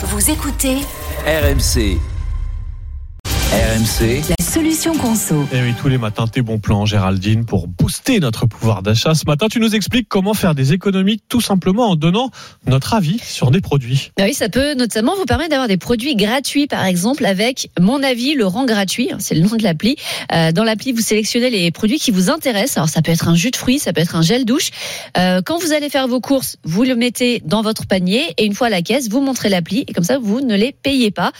Vous écoutez RMC. RMC, la solution conso. Et Eh oui, tous les matins, tes bons plans, Géraldine, pour booster notre pouvoir d'achat. Ce matin, tu nous expliques comment faire des économies tout simplement en donnant notre avis sur des produits. Ah oui, ça peut notamment vous permettre d'avoir des produits gratuits, par exemple, avec Mon Avis, le rang gratuit. C'est le nom de l'appli. Euh, dans l'appli, vous sélectionnez les produits qui vous intéressent. Alors, ça peut être un jus de fruits, ça peut être un gel douche. Euh, quand vous allez faire vos courses, vous le mettez dans votre panier et une fois à la caisse, vous montrez l'appli et comme ça, vous ne les payez pas.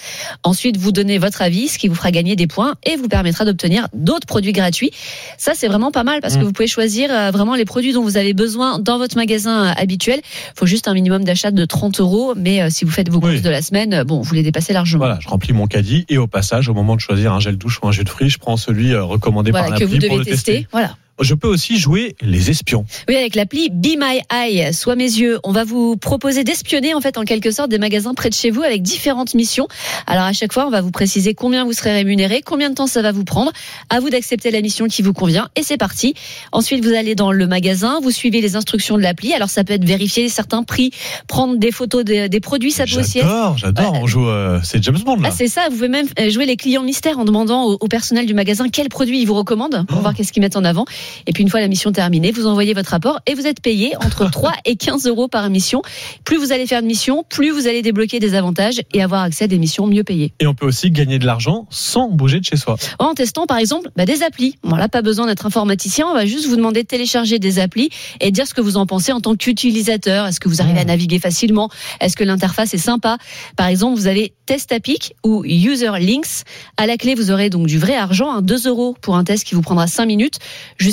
Ensuite, vous donnez votre avis, ce qui vous fera gagner des points et vous permettra d'obtenir d'autres produits gratuits. Ça, c'est vraiment pas mal parce que Mm. vous pouvez choisir euh, vraiment les produits dont vous avez besoin dans votre magasin euh, habituel. Il faut juste un minimum d'achat de 30 euros, mais euh, si vous faites vos Oui. courses de la semaine, bon, vous les dépassez largement. Voilà, je remplis mon caddie et au passage, au moment de choisir un gel douche ou un jus de fruits, je prends celui recommandé Voilà, par que vous l'appli pour devez le tester. tester. Voilà. Je peux aussi jouer les espions. Oui, avec l'appli Be My Eye, soit mes yeux, on va vous proposer d'espionner en fait en quelque sorte des magasins près de chez vous avec différentes missions. Alors à chaque fois, on va vous préciser combien vous serez rémunéré, combien de temps ça va vous prendre. À vous d'accepter la mission qui vous convient et c'est parti. Ensuite, vous allez dans le magasin, vous suivez les instructions de l'appli. Alors ça peut être vérifier certains prix, prendre des photos des, des produits, ça peut aussi être J'adore, j'adore. On joue, euh, c'est James Bond là. Ah, c'est ça, vous pouvez même euh, jouer les clients mystères en demandant au, au personnel du magasin quel produit ils vous recommandent pour Oh. voir qu'est-ce qu'ils mettent en avant. Et puis une fois la mission terminée, vous envoyez votre rapport et vous êtes payé entre 3 et 15 euros par mission. Plus vous allez faire de missions, plus vous allez débloquer des avantages et avoir accès à des missions mieux payées. Et on peut aussi gagner de l'argent sans bouger de chez soi. En testant par exemple bah, des applis. Voilà, pas besoin d'être informaticien, on va juste vous demander de télécharger des applis et dire ce que vous en pensez en tant qu'utilisateur. Est-ce que vous arrivez à Mmh. naviguer facilement? Est-ce que l'interface est sympa? Par exemple, vous avez Testapic ou User Links. À la clé, vous aurez donc du vrai argent, hein, 2 euros pour un test qui vous prendra 5 minutes,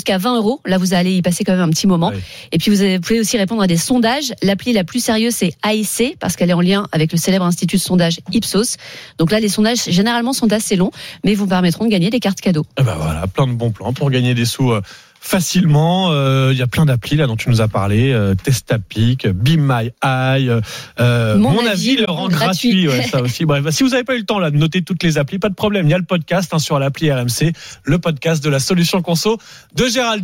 jusqu'à 20 euros. Là, vous allez y passer quand même un petit moment. Et puis, vous pouvez aussi répondre à des sondages. L'appli la plus sérieuse, c'est AIC, parce qu'elle est en lien avec le célèbre institut de sondage Ipsos. Donc là, les sondages, généralement, sont assez longs, mais vous permettront de gagner des cartes cadeaux. Eh ben voilà, plein de bons plans pour gagner des sous euh, facilement. Euh, Il y a plein d'applis là dont tu nous as parlé. Euh, Testapic, Be My Eye, euh, Mon mon, avis, le rang gratuit. ouais, ça aussi. Bref, si vous n'avez pas eu le temps là de noter toutes les applis, pas de problème. Il y a le podcast hein, sur l'appli RMC, le podcast de la solution conso de Géraldine.